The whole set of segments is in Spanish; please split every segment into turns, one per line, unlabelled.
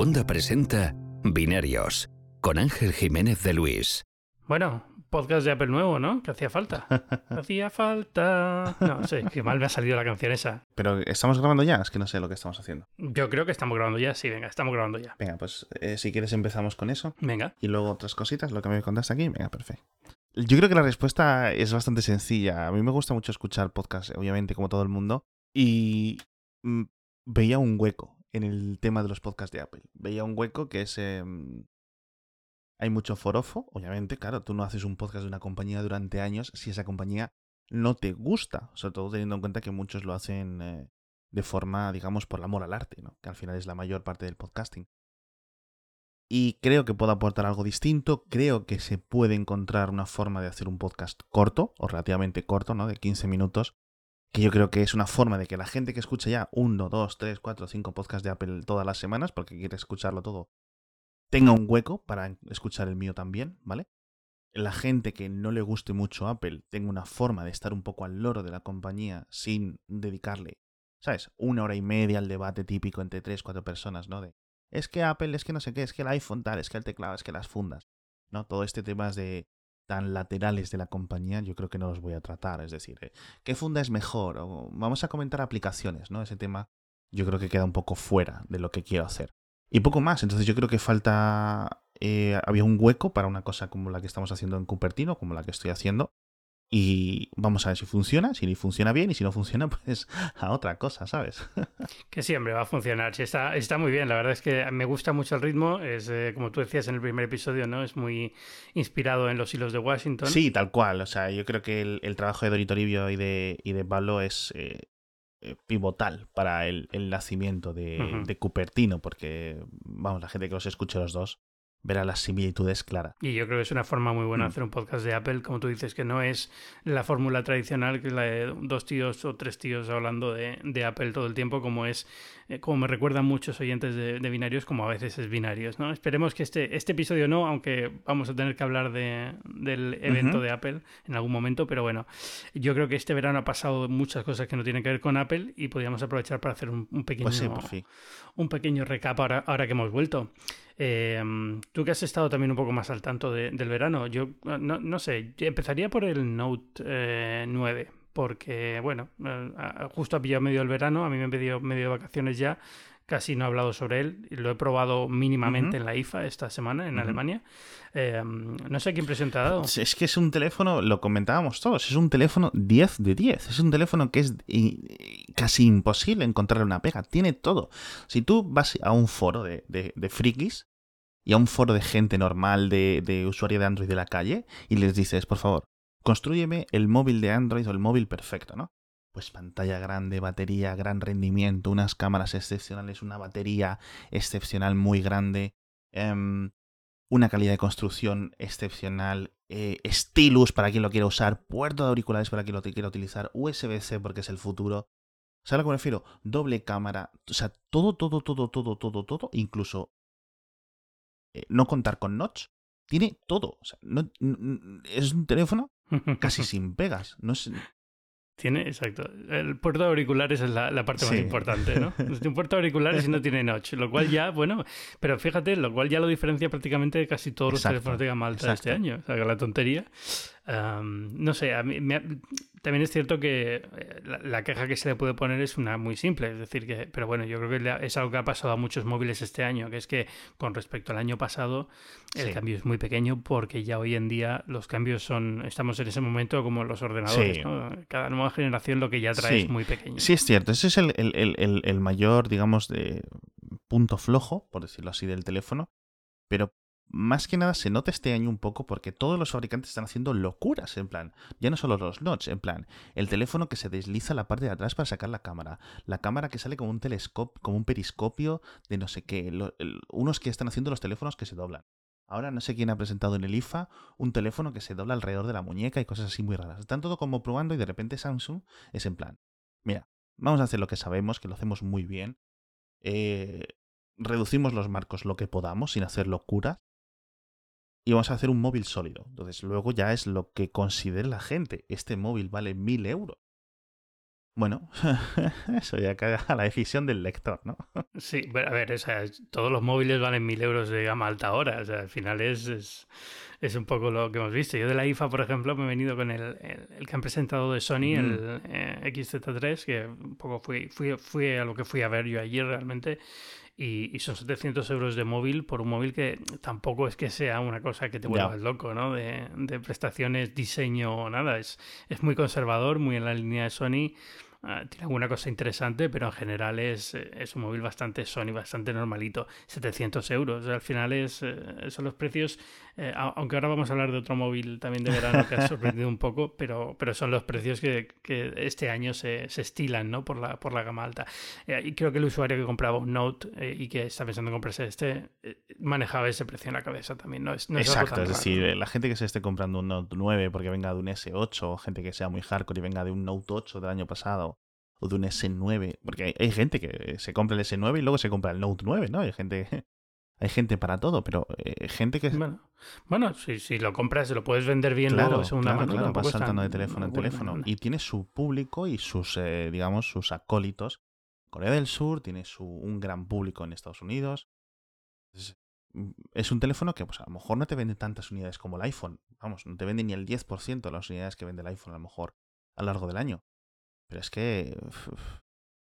Wanda presenta Binarios con Ángel Jiménez de Luis.
Bueno, podcast de Apple nuevo, ¿no? Que hacía falta. hacía falta. No sé, qué mal me ha salido la canción esa.
Pero estamos grabando ya, es que no sé lo que estamos haciendo.
Yo creo que estamos grabando ya, sí, venga, estamos grabando ya.
Venga, pues eh, si quieres empezamos con eso.
Venga.
Y luego otras cositas, lo que me contaste aquí, venga, perfecto. Yo creo que la respuesta es bastante sencilla. A mí me gusta mucho escuchar podcasts, obviamente, como todo el mundo. Y mm, veía un hueco en el tema de los podcasts de Apple. Veía un hueco que es... em, hay mucho forofo, obviamente, claro, tú no haces un podcast de una compañía durante años si esa compañía no te gusta, sobre todo teniendo en cuenta que muchos lo hacen eh, de forma, digamos, por el amor al arte, ¿no? que al final es la mayor parte del podcasting. Y creo que puedo aportar algo distinto, creo que se puede encontrar una forma de hacer un podcast corto, o relativamente corto, ¿no? De 15 minutos, que yo creo que es una forma de que la gente que escucha ya uno, dos, tres, cuatro, cinco podcasts de Apple todas las semanas, porque quiere escucharlo todo, tenga un hueco para escuchar el mío también, ¿vale? La gente que no le guste mucho Apple tenga una forma de estar un poco al loro de la compañía sin dedicarle, ¿sabes? Una hora y media al debate típico entre tres, cuatro personas, ¿no? De, es que Apple, es que no sé qué, es que el iPhone tal, es que el teclado, es que las fundas, ¿no? Todo este tema de tan laterales de la compañía, yo creo que no los voy a tratar. Es decir, eh, ¿qué funda es mejor? Vamos a comentar aplicaciones, ¿no? Ese tema yo creo que queda un poco fuera de lo que quiero hacer. Y poco más. Entonces yo creo que falta. eh, había un hueco para una cosa como la que estamos haciendo en Cupertino, como la que estoy haciendo. Y vamos a ver si funciona, si funciona bien y si no funciona, pues a otra cosa, ¿sabes?
Que siempre va a funcionar. Sí, está, está muy bien. La verdad es que me gusta mucho el ritmo. Es, eh, como tú decías en el primer episodio, ¿no? Es muy inspirado en los hilos de Washington.
Sí, tal cual. O sea, yo creo que el, el trabajo de Dorito Toribio y de, y de Pablo es eh, eh, pivotal para el, el nacimiento de, de Cupertino, porque, vamos, la gente que los escuche los dos verá las similitudes claras.
Y yo creo que es una forma muy buena
Mm.
de hacer un podcast de Apple, como tú dices, que no es la fórmula tradicional, que es la de dos tíos o tres tíos hablando de, de Apple todo el tiempo, como es, eh, como me recuerdan muchos oyentes de, de binarios, como a veces es binarios, ¿no? Esperemos que este, este episodio no, aunque vamos a tener que hablar de, del evento de Apple en algún momento, pero bueno, yo creo que este verano ha pasado muchas cosas que no tienen que ver con Apple y podríamos aprovechar para hacer un, un pequeño
Pues sí, fin.
un pequeño recap ahora, ahora que hemos vuelto. Eh, tú que has estado también un poco más al tanto de- del verano, yo eh, no, no sé, empezaría por el Note eh, 9, porque bueno, eh, a- justo ha pillado medio el verano, a mí me han pedido medio de vacaciones ya, casi no he hablado sobre él, lo he probado mínimamente en la IFA esta semana en. Alemania. Eh, no sé qué impresión te ha dado.
Es que es un teléfono, lo comentábamos todos, es un teléfono 10 de 10. Es un teléfono que es casi imposible encontrarle una pega. Tiene todo. Si tú vas a un foro de, de, de frikis y a un foro de gente normal, de, de usuario de Android de la calle, y les dices, por favor, construyeme el móvil de Android o el móvil perfecto, ¿no? Pues pantalla grande, batería, gran rendimiento, unas cámaras excepcionales, una batería excepcional muy grande. em, una calidad de construcción excepcional, eh, stylus para quien lo quiera usar, puerto de auriculares para quien lo quiera utilizar, USB-C porque es el futuro. ¿Sabes a lo que me refiero? Doble cámara, o sea, todo, todo, todo, todo, todo, todo, incluso eh, no contar con notch, tiene todo. O sea, no- n- n- es un teléfono casi sin pegas. No es,
Tiene, exacto. El puerto de auriculares es la, la parte más importante, ¿no? Un puerto de auriculares y no tiene notch, lo cual ya, bueno, pero fíjate, lo cual ya lo diferencia prácticamente de casi todos los teléfonos de gama alta de este año. O sea, que la tontería. No sé, a mí me también es cierto que eh, la, la queja que se le puede poner es una muy simple, es decir, que, pero bueno, yo creo que es algo que ha pasado a muchos móviles este año, que es que con respecto al año pasado, el
Sí.
cambio es muy pequeño porque ya hoy en día los cambios son, estamos en ese momento como los ordenadores,
Sí.
¿no? Cada nueva generación lo que ya trae
Sí.
es muy pequeño.
Sí, es cierto. Ese es el, el- el- el- el mayor, digamos, de punto flojo, por decirlo así, del teléfono. Pero más que nada se nota este año un poco porque todos los fabricantes están haciendo locuras, en plan. Ya no solo los notch, en plan. El teléfono que se desliza la parte de atrás para sacar la cámara. La cámara que sale como un telescopio, como un periscopio de no sé qué. unos que están haciendo los teléfonos que se doblan. Ahora no sé quién ha presentado en el IFA un teléfono que se dobla alrededor de la muñeca y cosas así muy raras. Están todo como probando y de repente Samsung es en plan. Mira, vamos a hacer lo que sabemos, que lo hacemos muy bien. Eh, reducimos los marcos lo que podamos sin hacer locuras. Y vamos a hacer un móvil sólido. Entonces, luego ya es lo que considere la gente. Este móvil vale mil euros. Bueno, eso ya cae a la decisión del lector, ¿no?
Sí, pero a ver, o sea, todos los móviles valen mil euros de gama alta ahora. O sea, al final es, es, un poco lo que hemos visto. Yo de la IFA, por ejemplo, me he venido con el, el, que han presentado de Sony, el eh, XZ3, que un poco fui, fui, fui a lo que fui a ver yo ayer realmente y, son 700 euros de móvil por un móvil que tampoco es que sea una cosa que te vuelva loco, ¿no? De, de, prestaciones, diseño, nada. Es, es muy conservador, muy en la línea de Sony. Ah, tiene alguna cosa interesante, pero en general es, es, un móvil bastante Sony, bastante normalito. 700 euros. Al final es, eh, son los precios, eh, aunque ahora vamos a hablar de otro móvil también de verano que ha sorprendido un poco, pero, pero son los precios que, que este año se, se, estilan ¿no? por, la, por la gama alta. Eh, y creo que el usuario que compraba un Note y que está pensando en comprarse este, manejaba ese precio en la cabeza también. No es,
Exacto, es decir, la gente que se esté comprando un Note 9 porque venga de un S8, o gente que sea muy hardcore y venga de un Note 8 del año pasado, o de un S9. Porque hay, gente que se compra el S9 y luego se compra el Note 9, ¿no? Hay gente, hay gente para todo, pero eh, gente que...
Bueno, bueno si, si lo compras, se lo puedes vender bien
claro,
luego segunda
claro, mano. Claro, vas saltando de teléfono en teléfono. Y tiene su público y sus, eh, digamos, sus acólitos. Corea del Sur tiene su, un gran público en Estados Unidos. Mm, es, un teléfono que pues, a lo mejor no te vende tantas unidades como el iPhone. Vamos, no te vende ni el 10% de las unidades que vende el iPhone a lo mejor a lo largo del año. Pero es que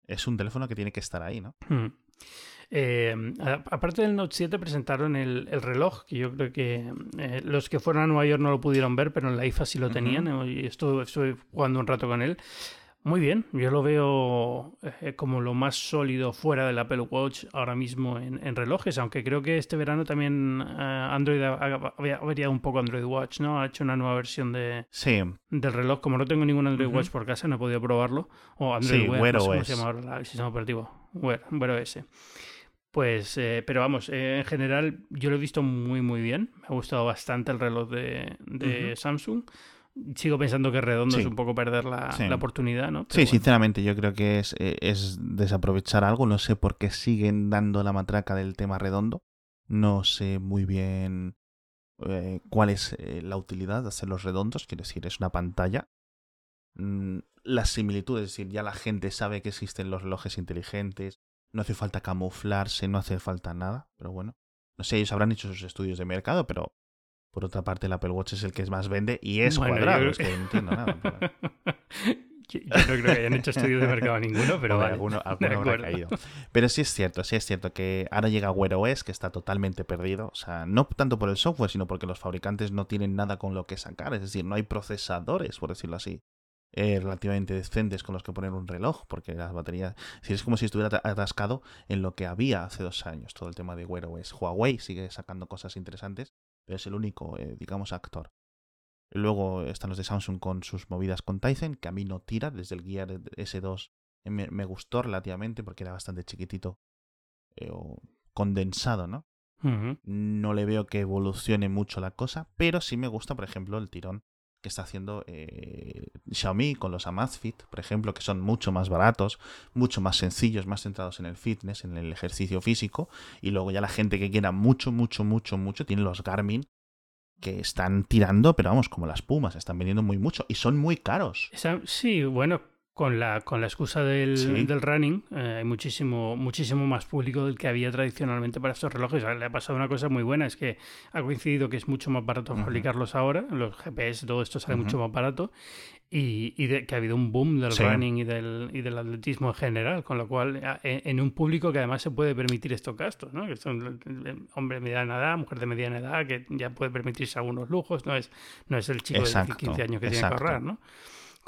es un teléfono que tiene que estar ahí, ¿no?
Hmm. Eh, aparte del Note 7 presentaron el, reloj, que yo creo que eh, los que fueron a Nueva York no lo pudieron ver, pero en la IFA sí lo tenían, y estuve, estuve jugando un rato con él. Muy bien, yo lo veo eh, como lo más sólido fuera del Apple Watch ahora mismo en, relojes, aunque creo que este verano también eh, Android ha, variado un poco Android Watch, ¿no? Ha hecho una nueva versión de,
sí.
del reloj. Como no tengo ningún Android Watch por casa, no he podido probarlo. O Android Wear, no sé cómo se llama el sistema operativo. Wear, Wear OS. Pues, eh, pero vamos, en general yo lo he visto muy, muy bien. Me ha gustado bastante el reloj de, de Samsung sigo pensando que redondo es un poco perder la, oportunidad, ¿no?
sí, sinceramente, yo creo que es, eh, es, desaprovechar algo. No sé por qué siguen dando la matraca del tema redondo. No sé muy bien eh, cuál es eh, la utilidad de hacer los redondos. Quiero decir, es una pantalla. Mm, las similitudes, es decir, ya la gente sabe que existen los relojes inteligentes. No hace falta camuflarse, no hace falta nada. Pero bueno, no sé, ellos habrán hecho sus estudios de mercado, pero por otra parte, el Apple Watch es el que más vende y es cuadrado. Es que no entiendo nada.
Yo no creo que hayan hecho estudios de mercado ninguno, pero vale.
Alguno, alguno habrá caído. Pero sí es cierto, sí es cierto que ahora llega Wear OS, que está totalmente perdido. O sea, no tanto por el software, sino porque los fabricantes no tienen nada con lo que sacar. Es decir, no hay procesadores, por decirlo así, eh, relativamente decentes con los que poner un reloj, porque las baterías. Es, es como si estuviera atascado en lo que había hace dos años, todo el tema de Wear OS. Huawei sigue sacando cosas interesantes, pero es el único, eh, digamos, actor. Luego están los de Samsung con sus movidas con Tizen, que a mí no tira, desde el Gear S2 me, gustó relativamente porque era bastante chiquitito eh, o condensado, ¿no? No le veo que evolucione mucho la cosa, pero sí me gusta, por ejemplo, el tirón que está haciendo eh, Xiaomi con los Amazfit, por ejemplo, que son mucho más baratos, mucho más sencillos, más centrados en el fitness, en el ejercicio físico. Y luego ya la gente que quiera mucho, mucho, mucho, mucho, tiene los Garmin que están tirando, pero vamos, como las pumas, están vendiendo muy mucho y son muy caros.
Sí, bueno, con la, con la excusa del, del running, eh, hay muchísimo, muchísimo más público del que había tradicionalmente para estos relojes. Le ha pasado una cosa muy buena, es que ha coincidido que es mucho más barato fabricarlos ahora, los GPS, todo esto sale mucho más barato, y, y que ha habido un boom del running y del, y del atletismo en general, con lo cual en, un público que además se puede permitir estos gastos, ¿no? que son hombre de mediana edad, mujer de mediana edad, que ya puede permitirse algunos lujos, no es, no es el chico de 15 años que tiene que ahorrar, ¿no?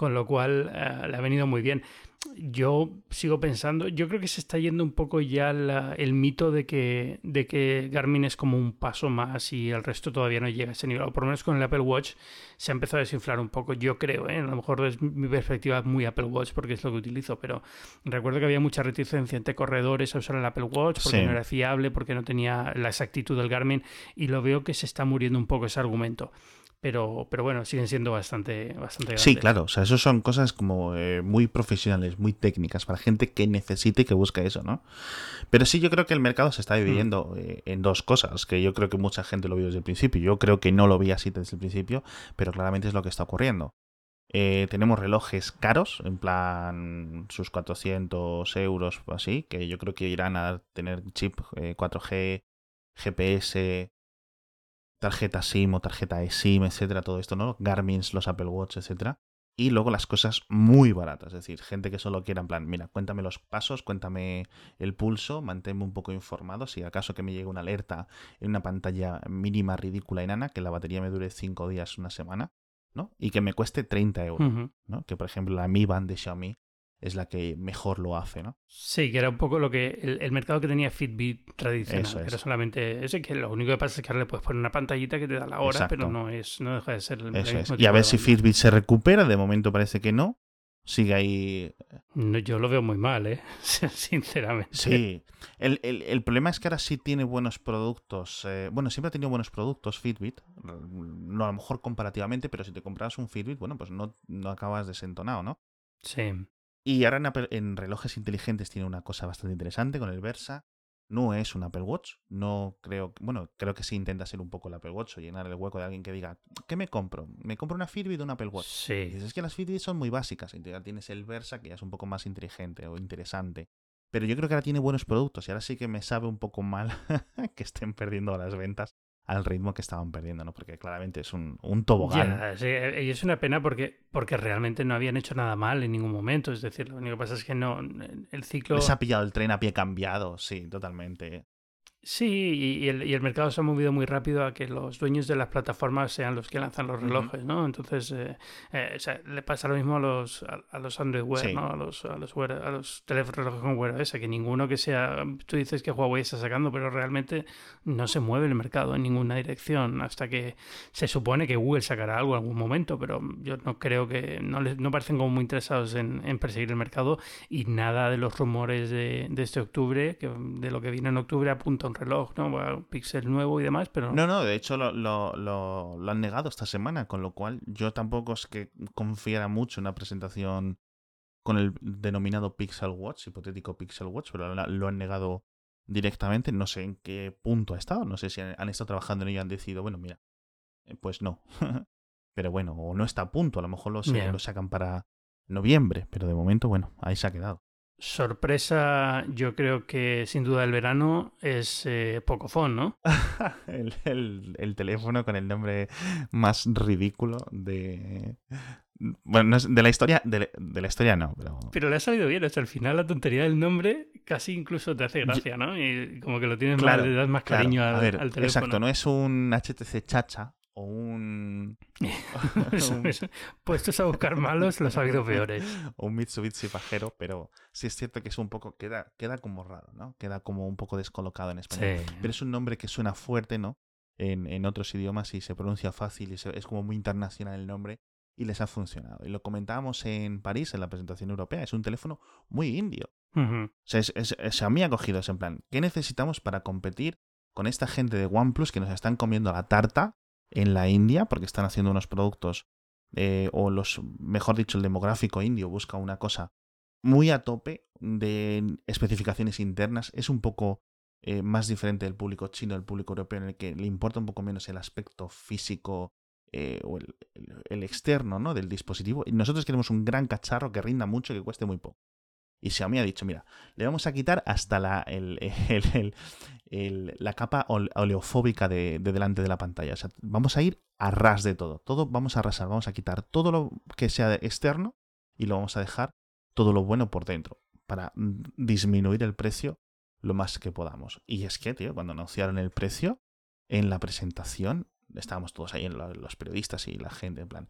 Con lo cual eh, le ha venido muy bien. Yo sigo pensando, yo creo que se está yendo un poco ya el mito de que, de que Garmin es como un paso más y el resto todavía no llega a ese nivel. O por lo menos con el Apple Watch se ha empezado a desinflar un poco, yo creo, ¿eh? a lo mejor es mi perspectiva muy Apple Watch porque es lo que utilizo, pero recuerdo que había mucha reticencia entre corredores a usar el Apple Watch porque no era fiable, porque no tenía la exactitud del Garmin y lo veo que se está muriendo un poco ese argumento pero, pero bueno, siguen siendo bastante, bastante grandes.
Sí, claro, o sea, eso son cosas como eh, muy profesionales, muy técnicas, para gente que necesite y que busque eso, ¿no? Pero sí, yo creo que el mercado se está dividiendo mm. eh, en dos cosas, que yo creo que mucha gente lo vio desde el principio. Yo creo que no lo vi así desde el principio, pero claramente es lo que está ocurriendo. Eh, tenemos relojes caros, en plan sus 400 euros o así, que yo creo que irán a tener chip 4G, eh, GPS, tarjeta SIM o tarjeta eSIM, etcétera, todo esto, ¿no? Garmin's, los Apple Watch, etcétera. Y luego las cosas muy baratas, es decir, gente que solo quiera en plan, mira, cuéntame los pasos, cuéntame el pulso, manténme un poco informado, si acaso que me llegue una alerta en una pantalla mínima, ridícula y nana, que la batería me dure 5 días, una semana, ¿no? Y que me cueste 30 euros, ¿no? Que por ejemplo la Mi Band de Xiaomi es la que mejor lo hace, ¿no?
Sí, que era un poco lo que el, mercado que tenía Fitbit tradicional. Era solamente ese que lo único que pasa es que ahora le puedes poner una pantallita que te da la hora, pero no es no deja de ser el,
mismo Y a ver si Fitbit se recupera, de momento parece que no. Sigue ahí.
No, yo lo veo muy mal, ¿eh? Sinceramente.
Sí. El, el, problema es que ahora sí tiene buenos productos. Eh, bueno, siempre ha tenido buenos productos Fitbit. No a lo mejor comparativamente, pero si te compras un Fitbit, bueno, pues no, no acabas desentonado, ¿no?
Sí.
Y ahora en, relojes inteligentes tiene una cosa bastante interesante con el Versa. No es un Apple Watch. No creo. Bueno, creo que sí intenta ser un poco el Apple Watch o llenar el hueco de alguien que diga, ¿qué me compro? ¿Me compro una Fitbit o un Apple Watch?
Sí.
es que las Fitbit son muy básicas. Ya tienes el Versa, que ya es un poco más inteligente o interesante. Pero yo creo que ahora tiene buenos productos y ahora sí que me sabe un poco mal que estén perdiendo las ventas al ritmo que estaban perdiendo, ¿no? Porque claramente es un, un tobogán.
y es una pena porque, porque realmente no habían hecho nada mal en ningún momento. Es decir, lo único que pasa es que no. El ciclo.
Les ha pillado el tren a pie cambiado, sí, totalmente.
Sí, y el, y el, mercado se ha movido muy rápido a que los dueños de las plataformas sean los que lanzan los relojes, ¿no? Entonces, eh, eh, o sea, le pasa lo mismo a los, a, los Android Wear, ¿no? A los, a los, a los teléfonos relojes con Wear OS, que ninguno que sea... Tú dices que Huawei está sacando, pero realmente no se mueve el mercado en ninguna dirección hasta que se supone que Google sacará algo en algún momento, pero yo no creo que... No, les, no parecen como muy interesados en, en perseguir el mercado y nada de los rumores de, de este octubre, que, de lo que viene en octubre, apunta un reloj, ¿no? Un Pixel nuevo y demás, pero...
No, no, de hecho lo, lo, lo, han negado esta semana, con lo cual yo tampoco es que confiara mucho en una presentación con el denominado Pixel Watch, hipotético Pixel Watch, pero lo han negado directamente. No sé en qué punto ha estado, no sé si han estado trabajando en ello y han decidido, bueno, mira, eh, pues no. pero bueno, o no está a punto, a lo mejor lo, lo sacan para noviembre, pero de momento, bueno, ahí se ha quedado.
Sorpresa, yo creo que sin duda el verano es eh, Pocophone, ¿no?
el, teléfono con el nombre más ridículo de. Bueno, de la historia. De, la historia no, pero.
Pero le ha salido bien, hasta al final la tontería del nombre casi incluso te hace gracia, ¿no? Y como que lo tienes más, le das más cariño al, al, teléfono.
Exacto, no es un HTC chacha, o un...
Puestos a buscar malos, los ha habido peores.
o un Mitsubishi pajero, pero sí es cierto que es un poco... Queda, queda como raro, ¿no? Queda como un poco descolocado en español. Pero es un nombre que suena fuerte, ¿no? En, en otros idiomas y se pronuncia fácil y es como muy internacional el nombre y les ha funcionado. Y lo comentábamos en París, en la presentación europea. Es un teléfono muy indio. O sea, es, es, a mí ha cogido ese en plan. ¿Qué necesitamos para competir con esta gente de OnePlus que nos están comiendo la tarta en la India, porque están haciendo unos productos, eh, o los, mejor dicho, el demográfico indio busca una cosa muy a tope de especificaciones internas. Es un poco eh, más diferente del público chino, del público europeo, en el que le importa un poco menos el aspecto físico eh, o el, externo ¿no? del dispositivo. Y nosotros queremos un gran cacharro que rinda mucho y que cueste muy poco. Y Xiaomi ha dicho, mira, le vamos a quitar hasta la, la capa oleofóbica de, delante de la pantalla. O sea, vamos a ir a ras de todo. Todo vamos a arrasar, vamos a quitar todo lo que sea externo y lo vamos a dejar todo lo bueno por dentro para disminuir el precio lo más que podamos. Y es que, tío, cuando anunciaron el precio en la presentación, estábamos todos ahí, los periodistas y la gente, en plan,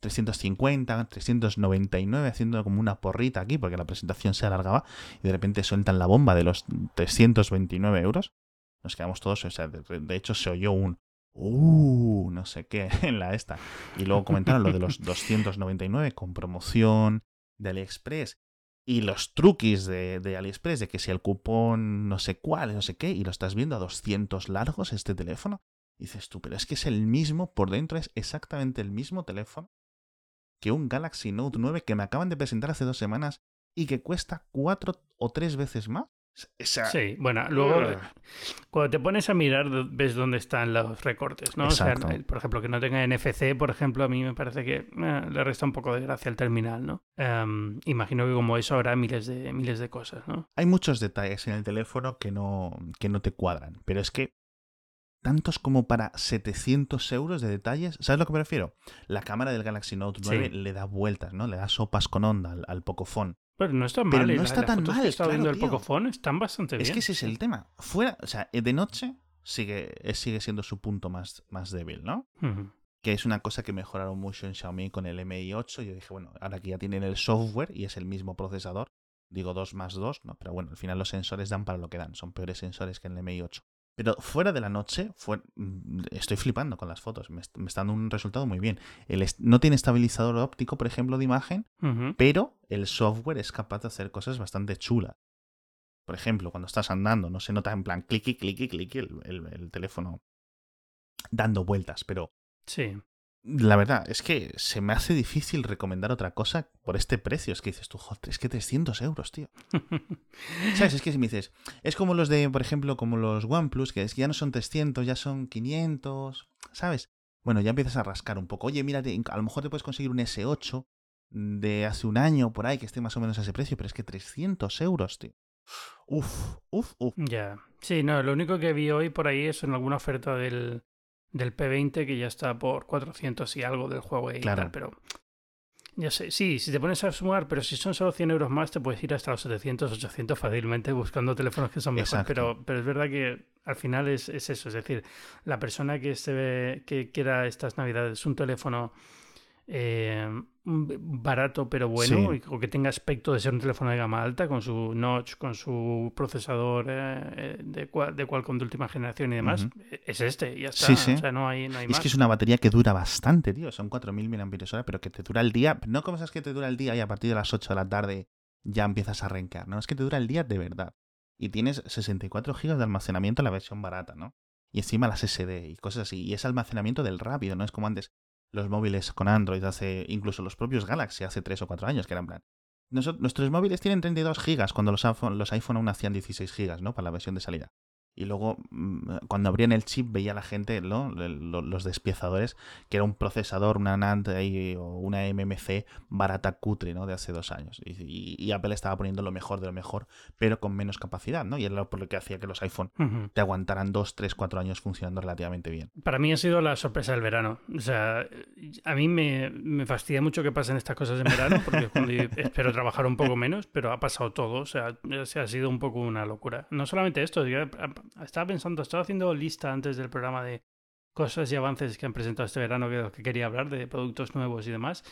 350, 399, haciendo como una porrita aquí, porque la presentación se alargaba, y de repente sueltan la bomba de los 329 euros. Nos quedamos todos, o sea, de, hecho se oyó un, uh, no sé qué, en la esta. Y luego comentaron lo de los 299 con promoción de AliExpress. Y los truquis de, de, AliExpress, de que si el cupón no sé cuál, no sé qué, y lo estás viendo a 200 largos este teléfono, dices tú, pero es que es el mismo, por dentro es exactamente el mismo teléfono que un Galaxy Note 9 que me acaban de presentar hace dos semanas y que cuesta cuatro o tres veces más.
Sí, bueno, luego cuando te pones a mirar ves dónde están los recortes, ¿no? O sea, por ejemplo, que no tenga NFC, por ejemplo, a mí me parece que eh, le resta un poco de gracia al terminal, ¿no? Em, imagino que como eso habrá miles de, miles de cosas, ¿no?
Hay muchos detalles en el teléfono que no, que no te cuadran, pero es que tantos como para 700 euros de detalles. ¿Sabes lo que me refiero? La cámara del Galaxy Note 9 le da vueltas, ¿no? Le da sopas con onda al, al Pocophone.
Pero no está mal. no está tan mal. está viendo el Pocophone están bastante bien.
Es que ese es el tema. Fuera, o sea, de noche sigue, sigue siendo su punto más, más débil, ¿no? Que es una cosa que mejoraron mucho en Xiaomi con el Mi 8. Yo dije, bueno, ahora que ya tienen el software y es el mismo procesador, digo 2 más 2, ¿no? Pero bueno, al final los sensores dan para lo que dan. Son peores sensores que en el Mi 8. Pero fuera de la noche, mm, estoy flipando con las fotos. Me, está dando un resultado muy bien. El no tiene estabilizador óptico, por ejemplo, de imagen, pero el software es capaz de hacer cosas bastante chulas. Por ejemplo, cuando estás andando, no se nota en plan clicky, clicky el, el teléfono dando vueltas, pero
sí
la verdad es que se me hace difícil recomendar otra cosa por este precio. Es que dices tú, joder, es que 300 euros, tío. ¿Sabes? Es que si me dices, es como los de, por ejemplo, como los OnePlus, que es que ya no son 300, ya son 500, ¿sabes? Bueno, ya empiezas a rascar un poco. Oye, mira, a lo mejor te puedes conseguir un S8 de hace un año por ahí que esté más o menos a ese precio, pero es que 300 euros, tío. Uf, uf, uf.
Ya. Sí, no, lo único que vi hoy por ahí es en alguna oferta del, del P20 que ya está por 400 y algo del juego y tal, pero ya sé, sí, si te pones a sumar, pero si son solo 100 euros más, te puedes ir hasta los 700, 800 fácilmente buscando teléfonos que son mejores. Pero, pero es verdad que al final es, es, eso. Es decir, la persona que, se ve, que quiera estas navidades un teléfono eh, barato pero bueno o que tenga aspecto de ser un teléfono de gama alta con su notch, con su procesador eh, eh, de, de Qualcomm de última generación y demás, es este y ya está. O sea, no hay, no hay
es que es una batería que dura bastante, tío. Son 4.000 mAh, pero que te dura el día. No como sabes que te dura el día y a partir de las 8 de la tarde ya empiezas a arrancar, ¿no? Es que te dura el día de verdad. Y tienes 64 GB de almacenamiento en la versión barata, ¿no? Y encima las SD y cosas así. Y es almacenamiento del rápido, no es como antes los móviles con Android hace, incluso los propios Galaxy hace 3 o 4 años, que eran plan. nuestros móviles tienen 32 gigas cuando los iPhone, los iPhone aún hacían 16 gigas, ¿no? Para la versión de salida y luego mm, cuando abrían el chip veía la gente, ¿no? los despiezadores, que era un procesador, una NAND o una MMC barata cutre, ¿no? De hace dos años. Y, Apple estaba poniendo lo mejor de lo mejor, pero con menos capacidad, ¿no? Y era por lo que hacía que los iPhone te aguantaran dos, tres, cuatro años funcionando relativamente bien.
Para mí ha sido la sorpresa del verano. O sea, a mí me, me fastidia mucho que pasen estas cosas en verano, porque cuando espero trabajar un poco menos, pero ha pasado todo. O sea, ha sido un poco una locura. No solamente esto, estaba pensando, estaba haciendo lista antes del programa de cosas y avances que han presentado este verano que, que quería hablar, de productos nuevos y demás.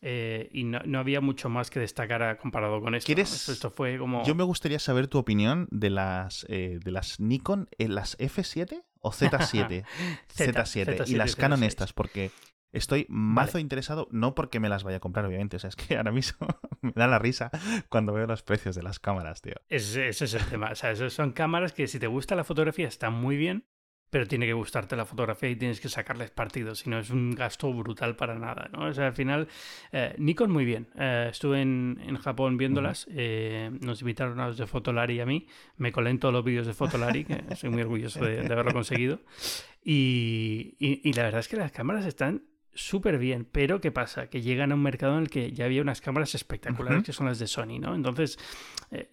Eh, y no, había mucho más que destacar comparado con esto.
¿Quieres?
Esto fue como...
Yo me gustaría saber tu opinión de las, eh, de las Nikon, eh, las F7 o Z7. Z7, y las Canon estas, porque Estoy mazo interesado, no porque me las vaya a comprar, obviamente. O sea, es que ahora mismo me da la risa cuando veo los precios de las cámaras, tío.
Ese, es el tema. O sea, son cámaras que si te gusta la fotografía están muy bien, pero tiene que gustarte la fotografía y tienes que sacarles partido, si no es un gasto brutal para nada, ¿no? O sea, al final, eh, Nikon muy bien. Eh, estuve en, en, Japón viéndolas, eh, nos invitaron a los de Fotolari y a mí, me colé en todos los vídeos de Fotolari, que soy muy orgulloso de, haberlo conseguido, y, y, la verdad es que las cámaras están súper bien, pero ¿qué pasa? Que llegan a un mercado en el que ya había unas cámaras espectaculares que son las de Sony, ¿no? Entonces, eh,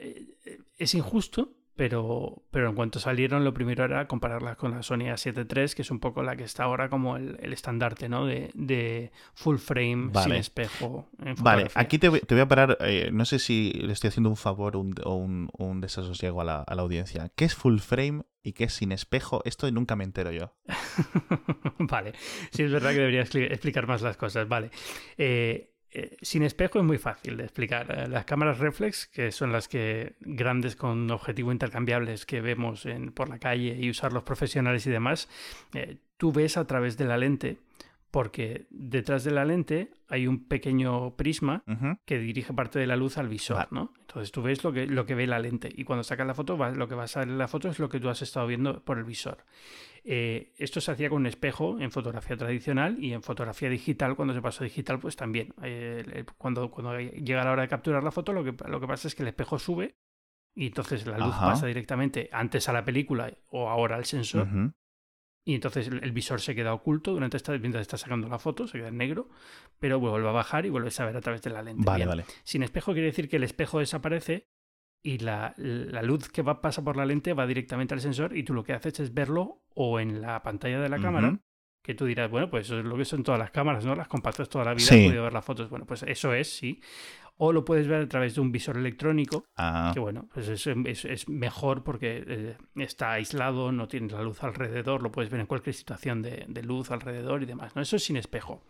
eh, es injusto, pero, pero en cuanto salieron, lo primero era compararlas con la Sony A7 III, que es un poco la que está ahora como el, estandarte, ¿no? De, full frame, sin espejo.
vale, aquí te voy, a parar, eh, no sé si le estoy haciendo un favor o un, un, desasosiego a la, a la audiencia. ¿Qué es full frame y que es sin espejo, esto nunca me entero yo.
vale, sí es verdad que debería explicar más las cosas, vale. Eh, eh, sin espejo es muy fácil de explicar. Eh, las cámaras reflex, que son las que grandes con objetivo intercambiables que vemos en, por la calle y usar los profesionales y demás, tú ves a través de la lente porque detrás de la lente hay un pequeño prisma que dirige parte de la luz al visor, ¿no? Entonces tú ves lo que, lo que ve la lente y cuando sacas la foto, lo que va a salir en la foto es lo que tú has estado viendo por el visor. Eh, esto se hacía con un espejo en fotografía tradicional y en fotografía digital, cuando se pasó digital, pues también. Eh, cuando, cuando llega la hora de capturar la foto, lo que, lo que pasa es que el espejo sube y entonces la luz pasa directamente antes a la película o ahora al sensor. Y entonces el, visor se queda oculto durante esta, mientras está sacando la foto, se queda en negro, pero vuelve a bajar y vuelves a ver a través de la lente.
Vale, vale.
Sin espejo quiere decir que el espejo desaparece y la, luz que va, pasa por la lente va directamente al sensor y tú lo que haces es verlo o en la pantalla de la cámara, que tú dirás, bueno, pues eso es lo que son todas las cámaras, ¿no? Las compactas toda la vida, he podido ver las fotos. Bueno, pues eso es, sí o lo puedes ver a través de un visor electrónico, ah. que bueno, pues es, mejor porque eh, está aislado, no tienes la luz alrededor, lo puedes ver en cualquier situación de, de luz alrededor y demás. ¿no? Eso es sin espejo.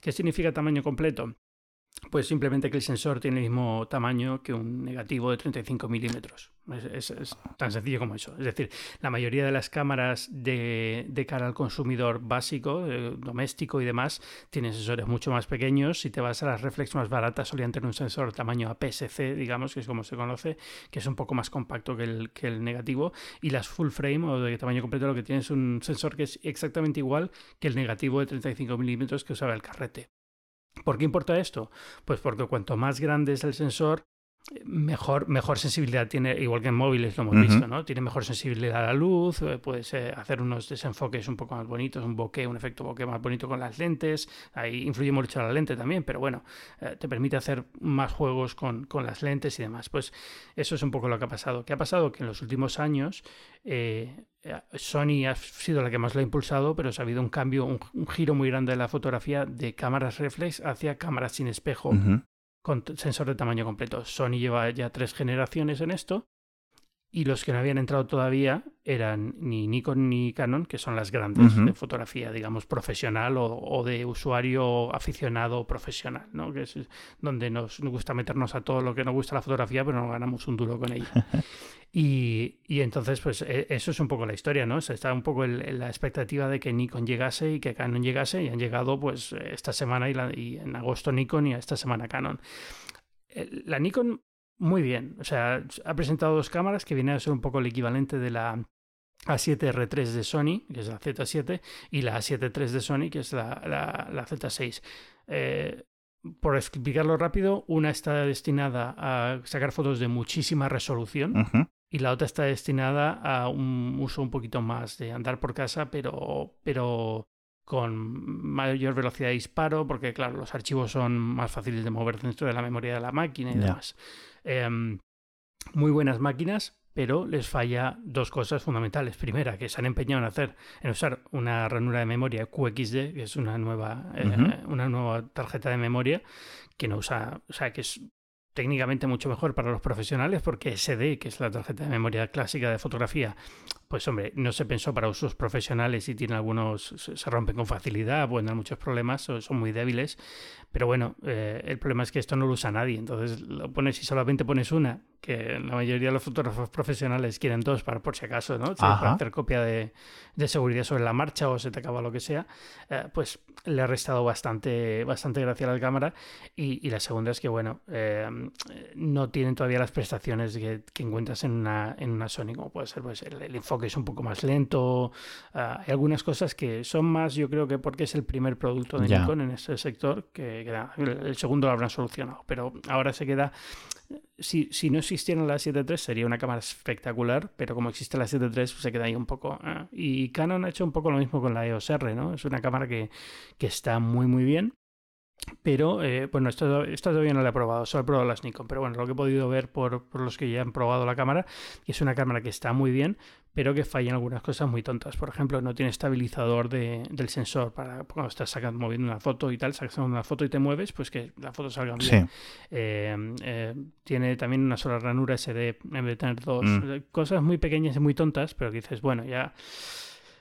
¿Qué significa tamaño completo? Pues simplemente que el sensor tiene el mismo tamaño que un negativo de 35 milímetros. Es, tan sencillo como eso. Es decir, la mayoría de las cámaras de, cara al consumidor básico, eh, doméstico y demás, tienen sensores mucho más pequeños. Si te vas a las reflex más baratas, solían tener un sensor tamaño APS-C, digamos, que es como se conoce, que es un poco más compacto que el, negativo. Y las full frame o de tamaño completo lo que tienen es un sensor que es exactamente igual que el negativo de 35 milímetros que usaba el carrete. ¿Por qué importa esto? Pues porque cuanto más grande es el sensor, mejor, mejor sensibilidad tiene, igual que en móviles lo hemos visto, ¿no? Tiene mejor sensibilidad a la luz, eh, puedes hacer unos desenfoques un poco más bonitos, un bokeh, un efecto bokeh más bonito con las lentes. Ahí influye mucho la lente también, pero bueno, eh, te permite hacer más juegos con, con, las lentes y demás. Pues eso es un poco lo que ha pasado. ¿Qué ha pasado? Que en los últimos años eh, Sony ha sido la que más lo ha impulsado, pero ha habido un cambio, un, giro muy grande de la fotografía de cámaras reflex hacia cámaras sin espejo con sensor de tamaño completo. Sony lleva ya tres generaciones en esto y los que no habían entrado todavía eran ni Nikon ni Canon, que son las grandes de fotografía, digamos, profesional o, de usuario aficionado profesional, ¿no? que es donde nos, gusta meternos a todo lo que nos gusta la fotografía, pero no ganamos un duro con ella. y, y, entonces, pues e, eso es un poco la historia, ¿no? Se está un poco la expectativa de que Nikon llegase y que Canon llegase, y han llegado pues esta semana y, en agosto Nikon y esta semana Canon. La Nikon muy bien. O sea, ha presentado dos cámaras que vienen a ser un poco el equivalente de la A7R3 de Sony, que es la Z7, y la A7 III de Sony, que es la, la, Z6. Eh, por explicarlo rápido, una está destinada a sacar fotos de muchísima resolución y la otra está destinada a un uso un poquito más de andar por casa, pero, pero con mayor velocidad de disparo, porque claro, los archivos son más fáciles de mover dentro de la memoria de la máquina y demás. Em, muy buenas máquinas, pero les falla dos cosas fundamentales. Primera, que se han empeñado en hacer, en usar una ranura de memoria QXD, que es una nueva, eh, una nueva tarjeta de memoria que no usa, o sea, que es técnicamente mucho mejor para los profesionales porque SD, que es la tarjeta de memoria clásica de fotografía, pues hombre, no se pensó para usos profesionales y tiene algunos, se rompen con facilidad, pueden dar muchos problemas, son muy débiles, pero bueno, eh, el problema es que esto no lo usa nadie, entonces lo pones y solamente pones una, que la mayoría de los fotógrafos profesionales quieren dos para por si acaso, ¿no? para hacer copia de, de, seguridad sobre la marcha o se te acaba lo que sea, eh, pues le ha restado bastante, bastante gracia a la cámara y, y la segunda es que, bueno, eh, no tienen todavía las prestaciones que, que, encuentras en una, en una Sony, como puede ser pues, el, el enfoque es un poco más lento, hay algunas cosas que son más, yo creo que porque es el primer producto de Nikon en ese sector, que el segundo lo habrán solucionado, pero ahora se queda... Si, si no existiera la 7.3 sería una cámara espectacular, pero como existe la 7.3 pues se queda ahí un poco... ¿eh? Y Canon ha hecho un poco lo mismo con la EOS R, ¿no? Es una cámara que, que está muy muy bien pero eh, bueno, esto, todavía no lo he probado, solo he probado las Nikon. Pero bueno, lo que he podido ver por, por, los que ya han probado la cámara, es una cámara que está muy bien, pero que falla en algunas cosas muy tontas. Por ejemplo, no tiene estabilizador de, del sensor para cuando estás sacando, moviendo una foto y tal, sacas una foto y te mueves, pues que la foto salga bien. Eh, eh, tiene también una sola ranura SD en vez de tener dos. Mm. Cosas muy pequeñas y muy tontas, pero que dices, bueno, ya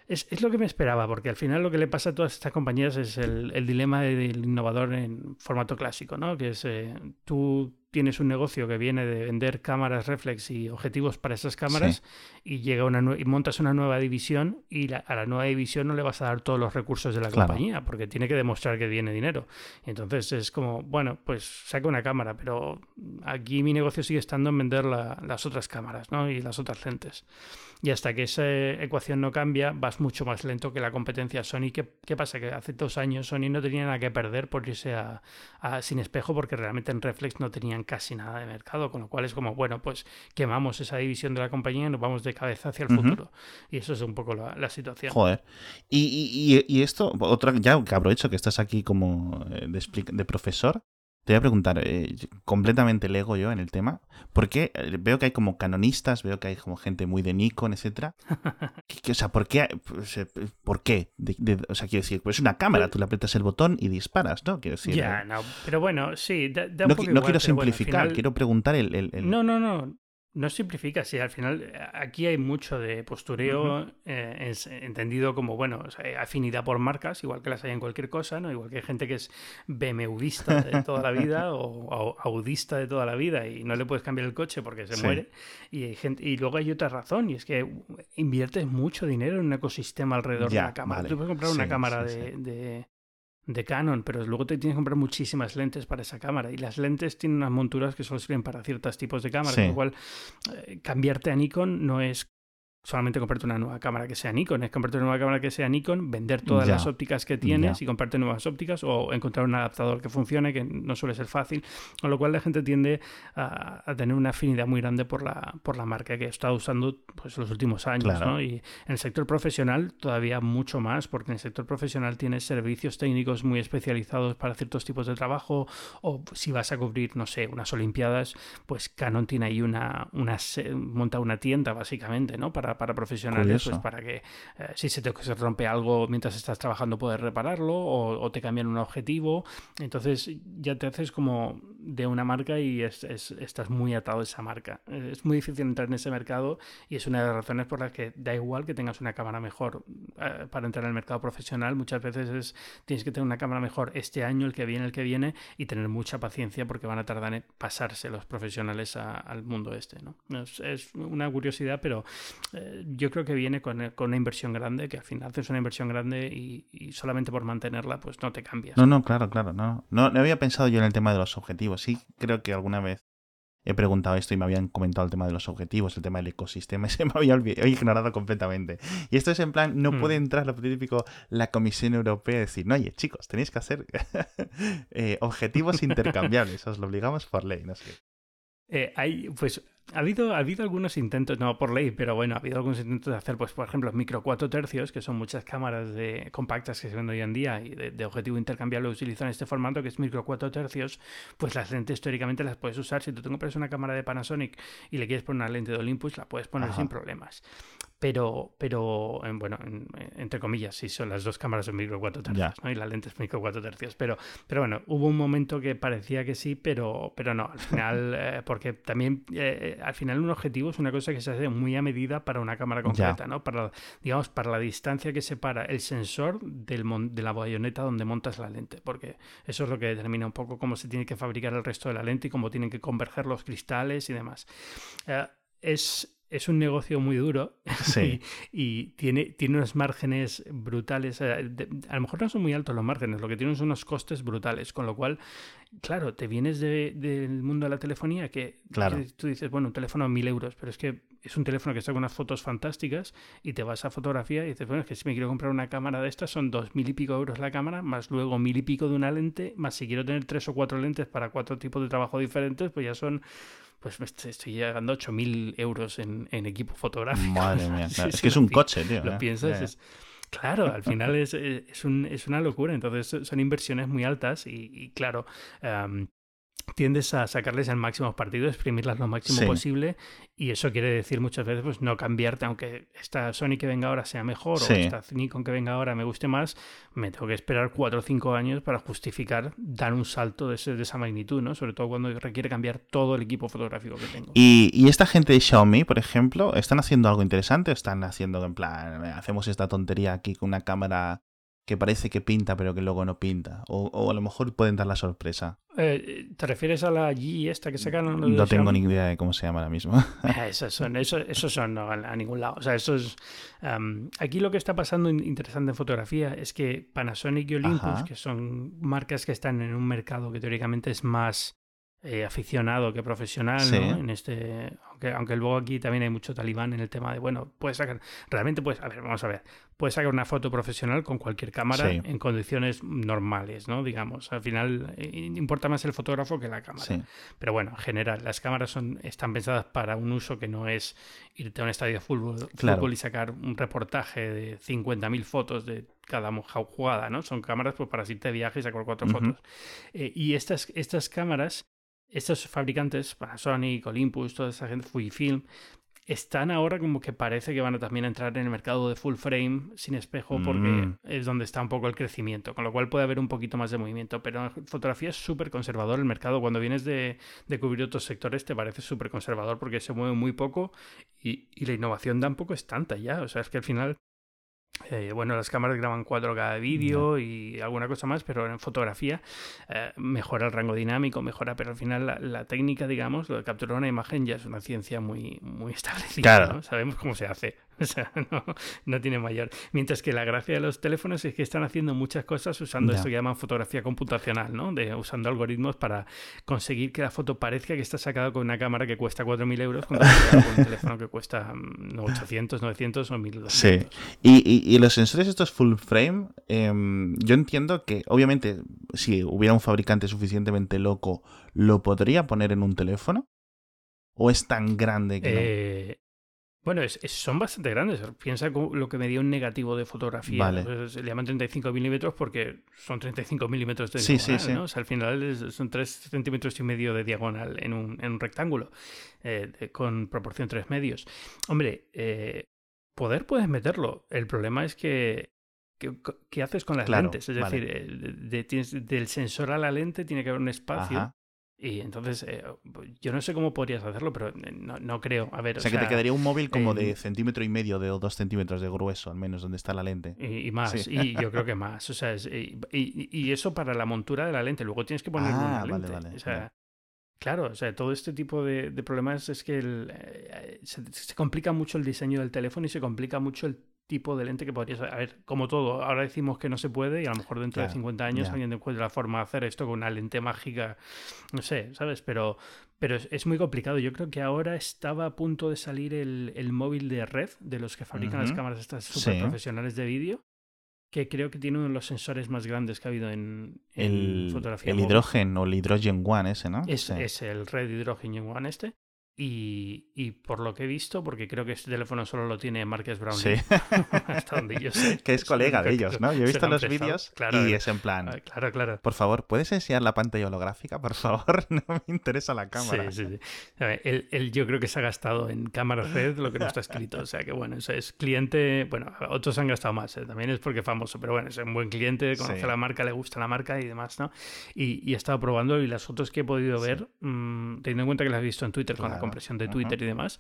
es, es, lo que me esperaba, porque al final lo que le pasa a todas estas compañías es el, el dilema del innovador en formato clásico, ¿no? Que es eh, tú tienes un negocio que viene de vender cámaras reflex y objetivos para esas cámaras y llega una y montas una nueva división y a la nueva división no le vas a dar todos los recursos de la compañía porque tiene que demostrar que tiene dinero. Entonces es como, bueno, pues saca una cámara, pero aquí mi negocio sigue estando en vender las otras cámaras ¿no? y las otras lentes. Y hasta que esa ecuación no cambia, vas mucho más lento que la competencia Sony. ¿Qué, qué pasa? Que hace dos años Sony no tenía nada que perder por irse a, sin espejo porque realmente en reflex no tenían tenían casi nada de mercado, con lo cual es como, bueno, pues quemamos esa división de la compañía y nos vamos de cabeza hacia el futuro. Y eso es un poco la, situación.
Joder. Y, y, esto, otra, ya que aprovecho que estás aquí como eh, de, de profesor, te voy a preguntar, eh, completamente lego yo en el tema, porque eh, veo que hay como canonistas, veo que hay como gente muy de Nikon, etcétera. o sea, ¿por qué? Pues, eh, ¿Por qué? o sea, quiero decir, pues es una cámara, pues tú le aprietas el botón y disparas, ¿no? Quiero decir.
Ya, no, pero bueno, sí,
no, quiero simplificar, quiero preguntar el, el,
No, no, no. No simplifica, sí, al final eh, aquí hay mucho de postureo eh, entendido como, bueno, afinidad por marcas, igual que las hay en cualquier cosa, ¿no? Igual que hay gente que es BMWista de toda la vida o, audista de toda la vida y no le puedes cambiar el coche porque se muere. Y, hay gente, y luego hay otra razón, y es que inviertes mucho dinero en un ecosistema alrededor de la cámara. Tú puedes comprar una cámara de de Canon, pero luego te tienes que comprar muchísimas lentes para esa cámara. Y las lentes tienen unas monturas que solo sirven para ciertos tipos de cámaras, con lo cual eh, cambiarte a Nikon no es solamente comprarte una nueva cámara que sea Nikon, es comprarte una nueva cámara que sea Nikon, vender todas las ópticas que tienes y comprarte nuevas ópticas o encontrar un adaptador que funcione, que no suele ser fácil, con lo cual la gente tiende a, tener una afinidad muy grande por la, por la marca que estado usando pues, los últimos años. ¿no? Y en el sector profesional todavía mucho más, porque en el sector profesional tienes servicios técnicos muy especializados para ciertos tipos de trabajo o si vas a cubrir, no sé, unas Olimpiadas, pues Canon tiene ahí una, una monta una tienda básicamente, ¿no? Para para, profesionales, pues para que eh, si se te rompe algo mientras estás trabajando puedes repararlo o, te cambian un objetivo. Entonces ya te haces como de una marca y estás muy atado a esa marca. Es muy difícil entrar en ese mercado y es una de las razones por las que da igual que tengas una cámara mejor eh, para entrar en el mercado profesional. Muchas veces es, tienes que tener una cámara mejor este año, el que viene, el que viene y tener mucha paciencia porque van a tardar en pasarse los profesionales al mundo este. ¿no? Es, es, una curiosidad, pero eh, yo creo que viene con, una inversión grande, que al final haces una inversión grande y, solamente por mantenerla, pues no te cambias.
No, no, claro, claro. No, no, había pensado yo en el tema de los objetivos. Sí, creo que alguna vez he preguntado esto y me habían comentado el tema de los objetivos, el tema del ecosistema, y se me había ignorado completamente. Y esto es en plan, no puede hmm. entrar lo típico la Comisión Europea y decir, no, oye, chicos, tenéis que hacer eh, objetivos intercambiables, os lo obligamos por ley, no sé.
Eh, hay, pues ha habido, ha habido algunos intentos, no por ley, pero bueno, ha habido algunos intentos de hacer, pues, por ejemplo, micro 4 tercios, que son muchas cámaras de, compactas que se ven hoy en día y de, objetivo intercambiable utilizan este formato, que es micro 4 tercios, pues las lentes teóricamente las puedes usar. Si tú compras una cámara de Panasonic y le quieres poner una lente de Olympus, la puedes poner sin problemas pero, pero bueno, entre comillas, sí, son las dos cámaras de micro 4 tercios, ¿no? Y la lente es micro 4 tercios. Pero, pero bueno, hubo un momento que parecía que sí, pero, pero no, al final, eh, porque también, eh, al final un objetivo es una cosa que se hace muy a medida para una cámara concreta, ¿no? Para, digamos, para la distancia que separa el sensor del de la bayoneta donde montas la lente, porque eso es lo que determina un poco cómo se tiene que fabricar el resto de la lente y cómo tienen que converger los cristales y demás. Eh, es es un negocio muy duro y, tiene, tiene unos márgenes brutales. A lo mejor no son muy altos los márgenes, lo que tienen son unos costes brutales, con lo cual, claro, te vienes del mundo de la telefonía que, tú dices, bueno, un teléfono a mil euros, pero es que es un teléfono que saca unas fotos fantásticas y te vas a fotografía y dices, bueno, es que si me quiero comprar una cámara de estas son dos mil y pico euros la cámara, más luego mil y pico de una lente, más si quiero tener tres o cuatro lentes para cuatro tipos de trabajo diferentes, pues ya son pues estoy llegando a 8.000 euros en, equipo fotográfico.
Madre mía, es que es un coche, tío.
Lo piensas, Claro, al final es, es, un, es, una locura. Entonces son inversiones muy altas y, claro, tiendes a sacarles el máximo partido, exprimirlas lo máximo posible y eso quiere decir muchas veces pues no cambiarte, aunque esta Sony que venga ahora sea mejor o esta Nikon que venga ahora me guste más, me tengo que esperar cuatro o cinco años para justificar dar un salto de, ese, de esa magnitud, ¿no? Sobre todo cuando requiere cambiar todo el equipo fotográfico que tengo.
Y, y esta gente de Xiaomi, por ejemplo, ¿están haciendo algo interesante? ¿Están haciendo en plan, hacemos esta tontería aquí con una cámara que parece que pinta pero que luego no pinta. O, a lo mejor pueden dar la sorpresa.
Eh, ¿Te refieres a la G esta que sacaron?
No tengo ni idea de cómo se llama ahora mismo.
Eh, esos son, eso, son a, ningún lado. O sea, eso es, aquí lo que está pasando interesante en fotografía es que Panasonic y Olympus, que son marcas que están en un mercado que teóricamente es más eh, aficionado que profesional, ¿no? En este, aunque, aunque luego aquí también hay mucho talibán en el tema de, bueno, puedes sacar, realmente puedes, a ver, vamos a ver, puedes sacar una foto profesional con cualquier cámara en condiciones normales, ¿no? Digamos, al final eh, importa más el fotógrafo que la cámara. Pero bueno, en general, las cámaras son, están pensadas para un uso que no es irte a un estadio de fútbol, y sacar un reportaje de 50.000 fotos de cada jugada, ¿no? Son cámaras pues, para irte de viaje y sacar cuatro fotos. Eh, y estas, estas cámaras estos fabricantes, Panasonic, Olympus, toda esa gente, Fujifilm, están ahora como que parece que van a también entrar en el mercado de full frame sin espejo porque mm. es donde está un poco el crecimiento, con lo cual puede haber un poquito más de movimiento, pero en fotografía es súper conservador el mercado, cuando vienes de, de cubrir otros sectores te parece súper conservador porque se mueve muy poco y, y, la innovación tampoco es tanta ya, o sea, es que al final eh, bueno, las cámaras graban 4K de vídeo y alguna cosa más, pero en fotografía eh, mejora el rango dinámico, mejora, pero al final la, técnica, digamos, lo de capturar una imagen ya es una ciencia muy, muy establecida. Sabemos cómo se hace. O sea, no, no, tiene mayor. Mientras que la gracia de los teléfonos es que están haciendo muchas cosas usando esto que llaman fotografía computacional, ¿no? De, usando algoritmos para conseguir que la foto parezca que está sacada con una cámara que cuesta 4.000 euros con un teléfono que cuesta 800, mm, 900 o 1.200.
Sí. Y, y, los sensores estos full frame, em, yo entiendo que obviamente si hubiera un fabricante suficientemente loco, ¿lo podría poner en un teléfono? ¿O es tan grande que
eh, bueno, es, son bastante grandes. Piensa lo que me dio un negativo de fotografía. Vale. Pues, le llaman 35 milímetros porque son 35 milímetros de diagonal, ¿no? O sea, al final son 3 centímetros y medio de diagonal en un, en un rectángulo eh, con proporción 3 medios. Hombre, eh, poder puedes meterlo. El problema es que ¿Qué, haces con las lentes? Es decir, del sensor a la lente tiene que haber un espacio y entonces, eh, yo no sé cómo podrías hacerlo, pero eh, no, no creo. A ver,
o, sea, que te quedaría un móvil como de centímetro y medio de, o dos centímetros de grueso, al menos, donde está la lente.
Y, más, y yo creo que más. O sea, y, y, eso para la montura de la lente. Luego tienes que poner ah, una lente. o sea, Claro, o sea, todo este tipo de, problemas es que eh, se, se, complica mucho el diseño del teléfono y se complica mucho el tipo de lente que podrías... A ver, como todo, ahora decimos que no se puede y a lo mejor dentro de 50 años alguien encuentra la forma de hacer esto con una lente mágica, no sé, ¿sabes? Pero, pero es, muy complicado. Yo creo que ahora estaba a punto de salir el, el móvil de red de los que fabrican las cámaras estas super profesionales de vídeo que creo que tiene uno de los sensores más grandes que ha habido en,
el,
fotografía.
El hidrógeno o el Hydrogen One ese, ¿no?
Es, es el Red Hydrogen One este. Y, por lo que he visto, porque creo que este teléfono solo lo tiene Marques Brown. Sí. hasta donde yo sé.
que es colega de ellos, ¿no? Yo he visto los vídeos y es en plan.
Ah, claro, claro.
Por favor, ¿puedes enseñar la pantalla holográfica? Por favor, no me interesa la cámara.
Sí, sí, sí. él, yo creo que se ha gastado en cámara red lo que no está escrito. O sea que bueno, eso es cliente. Bueno, otros han gastado más, ¿eh? también es porque es famoso, pero bueno, es un buen cliente, conoce la marca, le gusta la marca y demás, ¿no? Y, he estado probando y las fotos que he podido ver, mm, teniendo en cuenta que las he visto en Twitter con la compresión de Twitter y demás,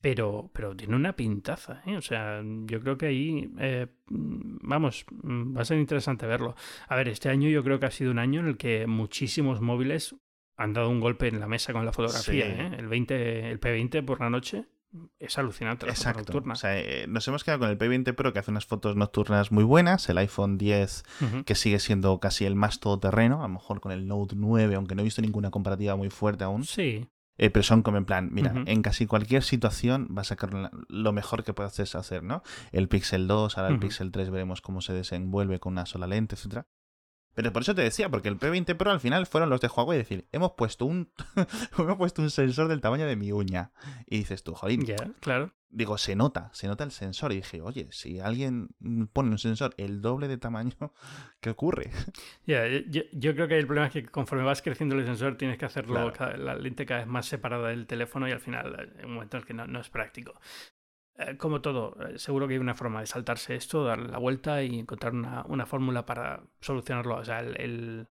pero, pero tiene una pintaza, ¿eh? O sea, yo creo que ahí, eh, vamos, va a ser interesante verlo. A ver, este año yo creo que ha sido un año en el que muchísimos móviles han dado un golpe en la mesa con la fotografía, ¿eh? El 20, el P20 por la noche es alucinante la Exacto. nocturna.
O sea, eh, nos hemos quedado con el P20 Pro que hace unas fotos nocturnas muy buenas, el iPhone 10 que sigue siendo casi el más todoterreno, a lo mejor con el Note 9, aunque no he visto ninguna comparativa muy fuerte aún.
Sí.
Eh, pero son como en plan, mira, en casi cualquier situación va a sacar lo mejor que puedas hacer, ¿no? El Pixel 2, ahora el Pixel 3 veremos cómo se desenvuelve con una sola lente, etcétera. Pero por eso te decía, porque el P20 Pro al final fueron los de Huawei decir, hemos puesto un hemos puesto un sensor del tamaño de mi uña. Y dices tú, jolín.
Ya, claro
digo, se nota, se nota el sensor. Y dije, oye, si alguien pone un sensor el doble de tamaño, ¿qué ocurre?
Ya, yo, creo que el problema es que conforme vas creciendo el sensor, tienes que hacerlo la lente cada vez más separada del teléfono y al final, en un momento en el que no, es práctico. Eh, como todo, eh, seguro que hay una forma de saltarse esto, darle la vuelta y encontrar una, una fórmula para solucionarlo. O sea, el el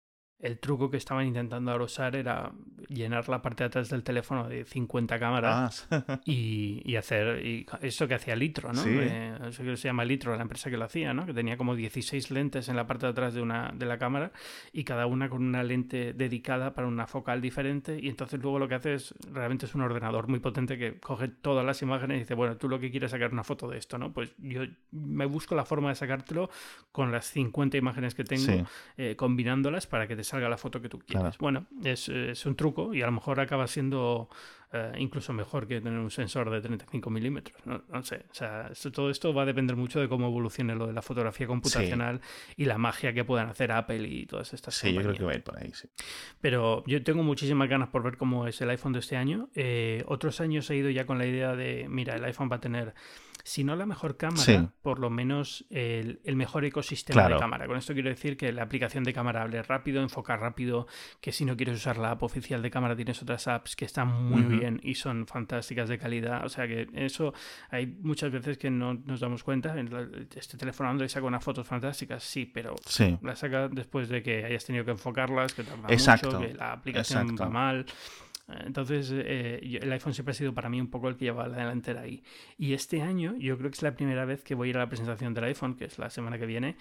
truco que estaban intentando ahora usar era llenar la parte de atrás del teléfono de 50 cámaras ah. y, hacer y eso que hacía Litro, ¿no? Eh, eso que se llama Litro, la empresa que lo hacía, ¿no? Que tenía como 16 lentes en la parte de atrás de, una, de la cámara y cada una con una lente dedicada para una focal diferente y entonces luego lo que hace es, realmente es un ordenador muy potente que coge todas las imágenes y dice, bueno, tú lo que quieres sacar una foto de esto, ¿no? Pues yo me busco la forma de sacártelo con las 50 imágenes que tengo, eh, combinándolas para que te salga la foto que tú quieres. Bueno, es, es, un truco y a lo mejor acaba siendo eh, incluso mejor que tener un sensor de 35 milímetros. No, sé, o sea, todo esto va a depender mucho de cómo evolucione lo de la fotografía computacional y la magia que puedan hacer Apple y todas estas
cosas. Sí, yo creo que va a ir por ahí, sí.
Pero yo tengo muchísimas ganas por ver cómo es el iPhone de este año. Eh, otros años he ido ya con la idea de, mira, el iPhone va a tener si no la mejor cámara, por lo menos el, mejor ecosistema de cámara. Con esto quiero decir que la aplicación de cámara hable rápido, enfocar rápido, que si no quieres usar la app oficial de cámara tienes otras apps que están muy bien y son fantásticas de calidad. O sea que eso hay muchas veces que no nos damos cuenta. Este teléfono Android saca unas fotos fantásticas, sí, pero las saca después de que hayas tenido que enfocarlas, que tarda mucho, que la aplicación va mal. Entonces, eh, el iPhone siempre ha sido para mí un poco el que lleva la delantera ahí. Y este año, yo creo que es la primera vez que voy a ir a la presentación del iPhone, que es la semana que viene,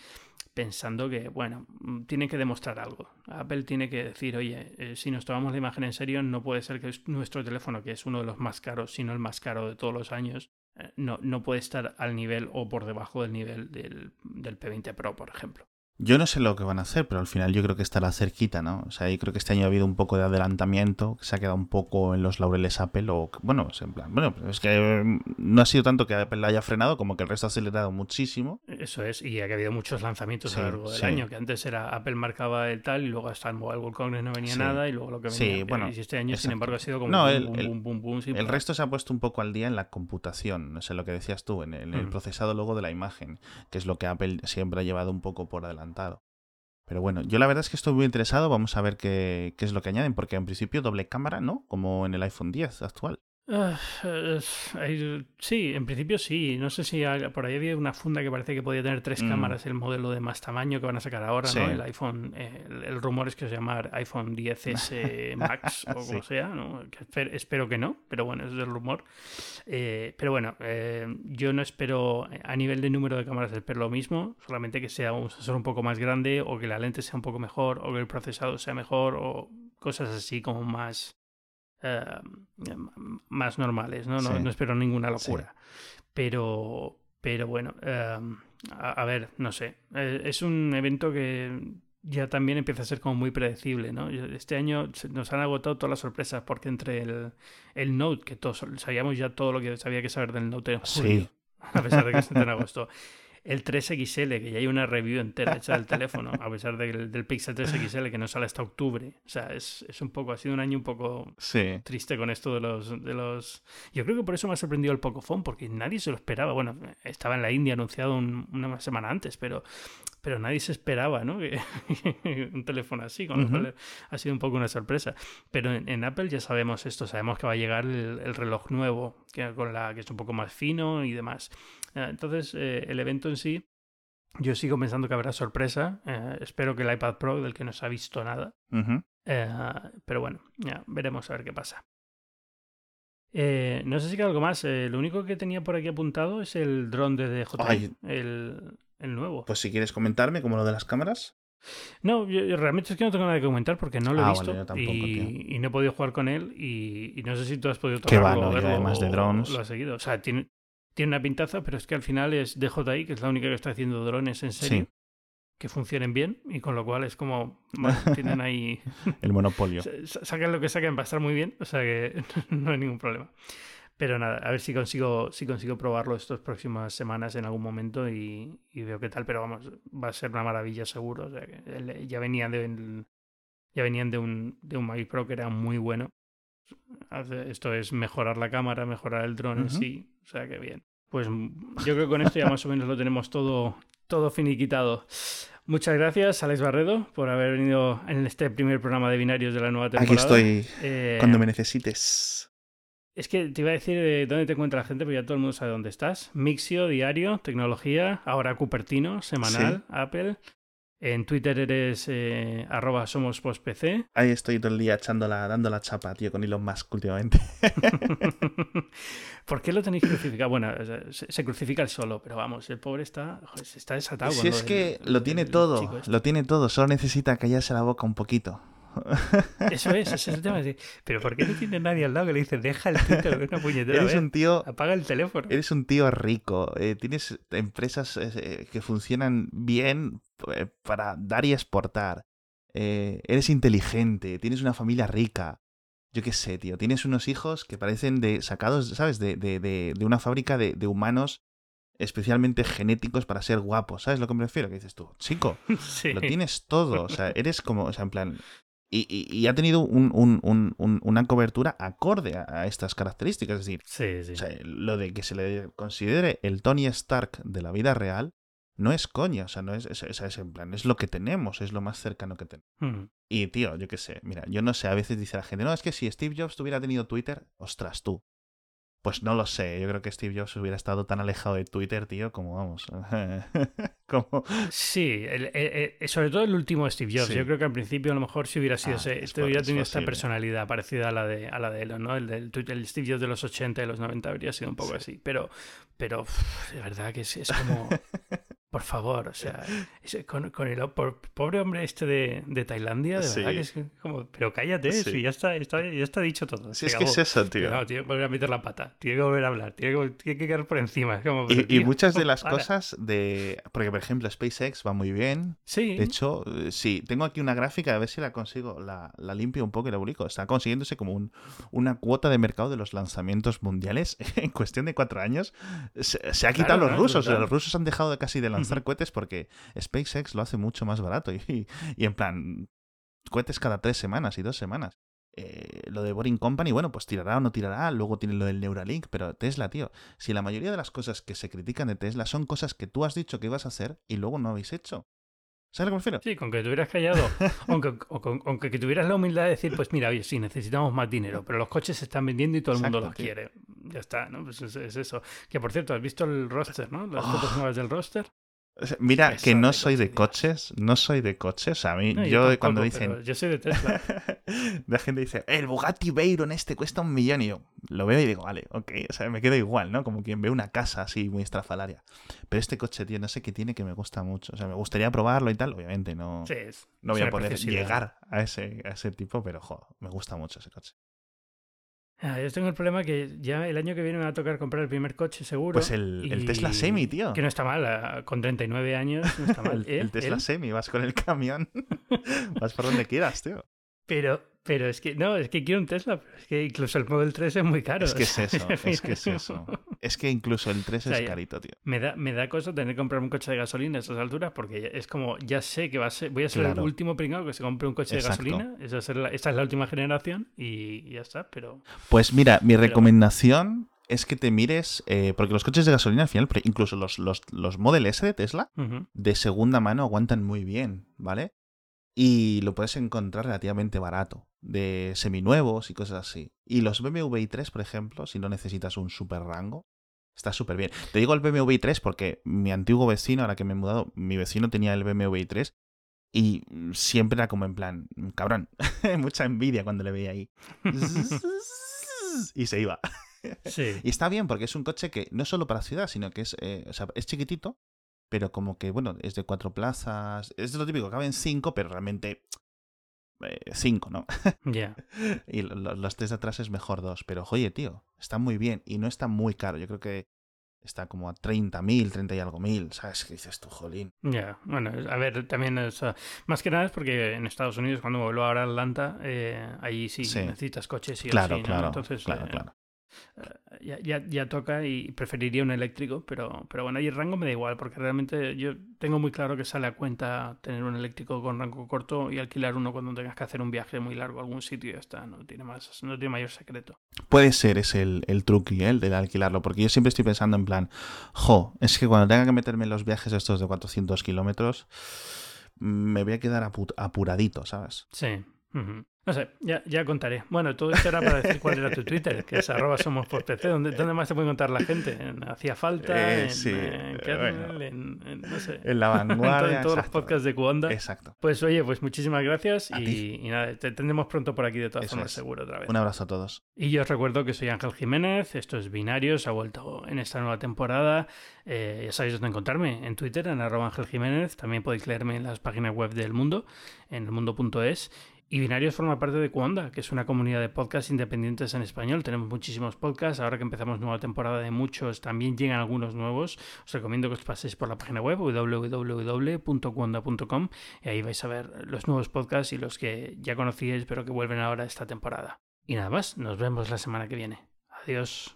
pensando que, bueno, mm, tiene que demostrar algo. Apple tiene que decir, oye, eh, si nos tomamos la imagen en serio, no puede ser que nuestro teléfono, que es uno de los más caros, sino el más caro de todos los años, eh, no, no puede estar al nivel o por debajo del nivel del, del P20 Pro, por ejemplo.
Yo no sé lo que van a hacer, pero al final yo creo que estará cerquita, ¿no? O sea, yo creo que este año ha habido un poco de adelantamiento, que se ha quedado un poco en los laureles Apple, o bueno, es en plan, bueno, es que mm, no ha sido tanto que Apple la haya frenado, como que el resto ha acelerado muchísimo.
Eso es, y ha habido muchos lanzamientos a lo largo del año, que antes era Apple marcaba el tal, y luego hasta el Mobile World Congress no venía nada, y luego lo que venía. Sí, bueno. Y este año, sin embargo, ha sido como
no, el, boom, boom, boom, El resto se ha puesto un poco al día en la computación, no sé lo que decías tú, en el procesado luego de la imagen, que es lo que Apple siempre ha llevado un poco por Pero bueno, yo la verdad es que estoy muy interesado. Vamos a ver qué, qué es lo que añaden, porque en principio doble cámara, ¿no? Como en el iPhone 10 actual.
Ah, sí, en principio sí. No sé si por ahí había una funda que parece que podía tener tres mm. cámaras, el modelo de más tamaño que van a sacar ahora, ¿no? El iPhone, el, rumor es que se llama iPhone 10S Max o como sea, ¿no? espero que no, pero bueno, es el rumor. Eh, pero bueno, eh, yo no espero a nivel de número de cámaras espero lo mismo, solamente que sea un sensor un poco más grande o que la lente sea un poco mejor o que el procesado sea mejor o cosas así como más eh, más normales, ¿no? No, espero ninguna locura. Pero, pero bueno, eh, a, ver, no sé. Eh, es un evento que ya también empieza a ser como muy predecible, ¿no? Este año nos han agotado todas las sorpresas porque entre el, el Note, que todos sabíamos ya todo lo que había que saber del Note en julio, a pesar de que esté en agosto, el 3XL, que ya hay una review entera hecha del teléfono, a pesar del, del Pixel 3XL que no sale hasta octubre. O sea, es, es un poco, ha sido un año un poco triste con esto de los, de los... Yo creo que por eso me ha sorprendido el Pocophone, porque nadie se lo esperaba. Bueno, estaba en la India anunciado una semana antes, pero, pero nadie se esperaba, ¿no? Un teléfono así, con lo cual ha sido un poco una sorpresa. Pero en, Apple ya sabemos esto, sabemos que va a llegar el, reloj nuevo, que, con la, que es un poco más fino y demás. Eh, entonces, eh, el evento en sí, yo sigo pensando que habrá sorpresa. Eh, espero que el iPad Pro, del que no se ha visto nada. pero bueno, ya veremos a ver qué pasa. no sé si hay algo más. lo único que tenía por aquí apuntado es el dron de DJI, el, el, nuevo.
Pues si quieres comentarme, como lo de las cámaras.
No, yo, realmente es que no tengo nada que comentar porque no lo he ah, visto y, no he podido jugar con él y, no sé si tú has podido
tocarlo o además de drones.
Lo has seguido. O sea, tiene, tiene una pintaza, pero es que al final es DJI, que es la única que está haciendo drones en serio. Que funcionen bien y con lo cual es como, bueno, tienen ahí...
El monopolio.
Saquen lo que saquen, va a estar muy bien, o sea que no hay ningún problema. Pero nada, a ver si consigo, si consigo probarlo estas próximas semanas en algún momento y, veo qué tal, pero vamos, va a ser una maravilla seguro. O sea que ya venían de, ya venían de un, de un Mavic Pro que era muy bueno esto es mejorar la cámara, mejorar el dron en sí. O sea que bien. Pues yo creo que con esto ya más o menos lo tenemos todo, todo finiquitado. Muchas gracias, Alex Barredo, por haber venido en este primer programa de binarios de la nueva temporada.
Aquí estoy eh, cuando me necesites.
Es que te iba a decir de dónde te encuentra la gente, pero ya todo el mundo sabe dónde estás. Mixio, diario, tecnología, ahora Cupertino, semanal, Apple. En Twitter eres eh, arroba.
Ahí estoy todo el día echando dando la chapa, tío, con Elon Musk últimamente.
¿Por qué lo tenéis crucificado? Bueno, se, crucifica el solo, pero vamos, el pobre está, está desatado.
Si es que lo tiene todo, este. lo tiene todo, solo necesita callarse la boca un poquito.
Eso es, ese es el tema. Pero ¿por qué no tiene nadie al lado que le dice, deja el Twitter, una puñetera?
Eres un tío.
Apaga el teléfono.
Eres un tío rico. Eh, tienes empresas eh, que funcionan bien eh, para dar y exportar. eh, eres inteligente, tienes una familia rica. Yo qué sé, tío. Tienes unos hijos que parecen de sacados, ¿sabes? De, de, de, de una fábrica de, de humanos especialmente genéticos para ser guapos. ¿Sabes lo que me refiero? Que dices tú, chico,
Sí.
lo tienes todo. O sea, eres como, o sea, en plan. Y, y- y ha tenido un- un- un- un- una cobertura acorde a, a estas características. Es decir,
Sí, sí.
o sea, lo de que se le considere el Tony Stark de la vida real no es coña. O sea, no es, es, es- es en plan, es lo que tenemos, es lo más cercano que tenemos.
Mm.
Y tío, yo qué sé, mira, yo no sé, a veces dice la gente, no, es que si Steve Jobs tuviera tenido Twitter, ostras tú. Pues no lo sé, yo creo que Steve Jobs hubiera estado tan alejado de Twitter, tío, como vamos. como...
Sí, el- el- el- sobre todo el último Steve Jobs.
Sí.
Yo creo que al principio a lo mejor si hubiera sido
Ah,
ese,
es
este hubiera tenido esta personalidad parecida a la de a la de Elon, ¿no? El del el Steve Jobs de los 80 y los 90 habría sido un poco
Sí.
así. Pero, pero de verdad que es, es como, por favor, o sea, con, con el por- pobre hombre este de, de Tailandia, de verdad
Sí.
que es como, pero cállate,
Sí.
si ya está, está- ya está dicho todo. Se
es que es eso, tío.
No, tiene que volver a meter la pata, tiene que volver a hablar, tiene que, tiene que quedar por encima. como,
Y, y
tío,
muchas de las
para.
cosas de... Porque, por ejemplo, SpaceX va muy bien.
Sí,
De hecho, eh, sí, tengo aquí una gráfica, a ver si la consigo, la, la limpio un poco y la publico. Está consiguiéndose como un, una cuota de mercado de los lanzamientos mundiales en cuestión de cuatro años. Se, se ha quitado
Claro,
los
¿no?
rusos. o sea, los rusos han dejado de casi de lanzar
Ujú.
cohetes porque SpaceX lo hace mucho más barato. Y, y en plan, cohetes cada tres semanas y dos semanas. Eh, lo de Boring Company, bueno, pues tirará o no tirará. Luego tiene lo del Neuralink, pero Tesla, tío. Si la mayoría de las cosas que se critican de Tesla son cosas que tú has dicho que ibas a hacer y luego no habéis hecho. ¿Sabes lo que me refiero?
Sí, con que te hubieras callado, aunque, o con- aunque que tuvieras la humildad de decir, pues mira, oye, sí, necesitamos más dinero, pero los coches se están vendiendo y todo el mundo los
tío.
quiere. Ya está, ¿no? Pues es, es eso. Que por cierto, ¿has visto el roster, no? Las
Oh.
fotos nuevas del roster.
Mira, que no
de
soy de
coche,
coches, no soy de coches. O sea, a mí,
No,
yo
tampoco,
cuando dicen.
Yo soy de Tesla.
la gente dice, el Bugatti Veyron este cuesta un millón. Y yo lo veo y digo, vale, ok. O sea, me quedo igual, ¿no? Como quien ve una casa así muy estrafalaria. Pero este coche, tío, no sé qué tiene que me gusta mucho. O sea, me gustaría probarlo y tal. Obviamente no,
Sí, es,
no voy a poder llegar a ese, a ese tipo, pero jo, me gusta mucho ese coche.
Ah, yo tengo el problema que ya el año que viene me va a tocar comprar el primer coche seguro.
Pues el, el Tesla Semi, tío.
Que no está mal, ah, con 39 años no está mal.
El,
¿eh?
el Tesla Semi, vas con el camión, vas por donde quieras, tío.
Pero, pero es que, no, es que quiero un Tesla, pero es que incluso el Model 3 es muy caro.
Es que es eso, es que es eso. Es que incluso el 3
O sea,
es carito, tío.
Me da, me da cosa tener que comprar un coche de gasolina a estas alturas porque es como, ya sé que va a ser, voy a ser el último pringado que se compre un coche
Exacto.
de gasolina. Esa, ser la- esta es la última generación y, y ya está, pero...
Pues mira, mi recomendación es que te mires, eh, porque los coches de gasolina al final, incluso los, los, los Model S de Tesla, de segunda mano aguantan muy bien, ¿vale? Y lo puedes encontrar relativamente barato, de seminuevos y cosas así. Y los BMW i3, por ejemplo, si no necesitas un super rango, está súper bien. Te digo el BMW i3 porque mi antiguo vecino, ahora que me he mudado, mi vecino tenía el BMW i3 y siempre era como en plan, cabrón, mucha envidia cuando le veía ahí. y se iba.
Sí.
Y está bien porque es un coche que no es solo para ciudad, sino que es, eh, o sea, es chiquitito, pero como que, bueno, es de cuatro plazas. Es lo típico, caben cinco, pero realmente eh, cinco, ¿no?
Ya.
y lo- lo- los tres de atrás es mejor dos. Pero, oye, tío, está muy bien y no está muy caro. Yo creo que está como a 30.000, 30 y algo mil. ¿Sabes qué dices tú, jolín?
Ya, bueno, a ver, también es, ah, más que nada es porque en Estados Unidos, cuando vuelvo ahora a Atlanta, eh, ahí sí,
Sí.
necesitas coches o
claro,
sí, ¿no?
claro,
Entonces,
claro,
eh,
claro.
Ya, ya, ya toca y preferiría un eléctrico, pero, pero bueno, ahí el rango me da igual, porque realmente yo tengo muy claro que sale a cuenta tener un eléctrico con rango corto y alquilar uno cuando tengas que hacer un viaje muy largo a algún sitio y ya está, no tiene más, no tiene mayor secreto.
Puede ser ese el, el truqui, ¿eh? el de alquilarlo, porque yo siempre estoy pensando en plan, jo, es que cuando tenga que meterme en los viajes estos de 400 kilómetros, me voy a quedar apu- apuradito, ¿sabes?
Sí. No sé, ya, ya contaré. Bueno, todo esto era para decir cuál era tu Twitter, que es arroba somos por PC. ¿Dónde, dónde más te puede contar la gente? ¿En Hacía Falta?
Eh,
en,
sí,
en
eh,
Kernel?
bueno.
en, en- no sé.
En la vanguardia.
en todos los podcasts de Cuonda.
Exacto.
Pues oye, pues muchísimas gracias y, nada, te tendremos pronto por aquí de todas
Eso
formas
es.
seguro otra vez.
Un abrazo a todos.
Y yo os recuerdo que soy Ángel Jiménez, esto es Binarios, ha vuelto en esta nueva temporada. Eh, ya sabéis dónde encontrarme, en Twitter, en arroba Ángel Jiménez. También podéis leerme en las páginas web del mundo, en elmundo.es. Y Binarios forma parte de Cuonda, que es una comunidad de podcasts independientes en español. Tenemos muchísimos podcasts. Ahora que empezamos nueva temporada de muchos, también llegan algunos nuevos. Os recomiendo que os paséis por la página web www.cuonda.com y ahí vais a ver los nuevos podcasts y los que ya conocíais pero que vuelven ahora esta temporada. Y nada más, nos vemos la semana que viene. Adiós.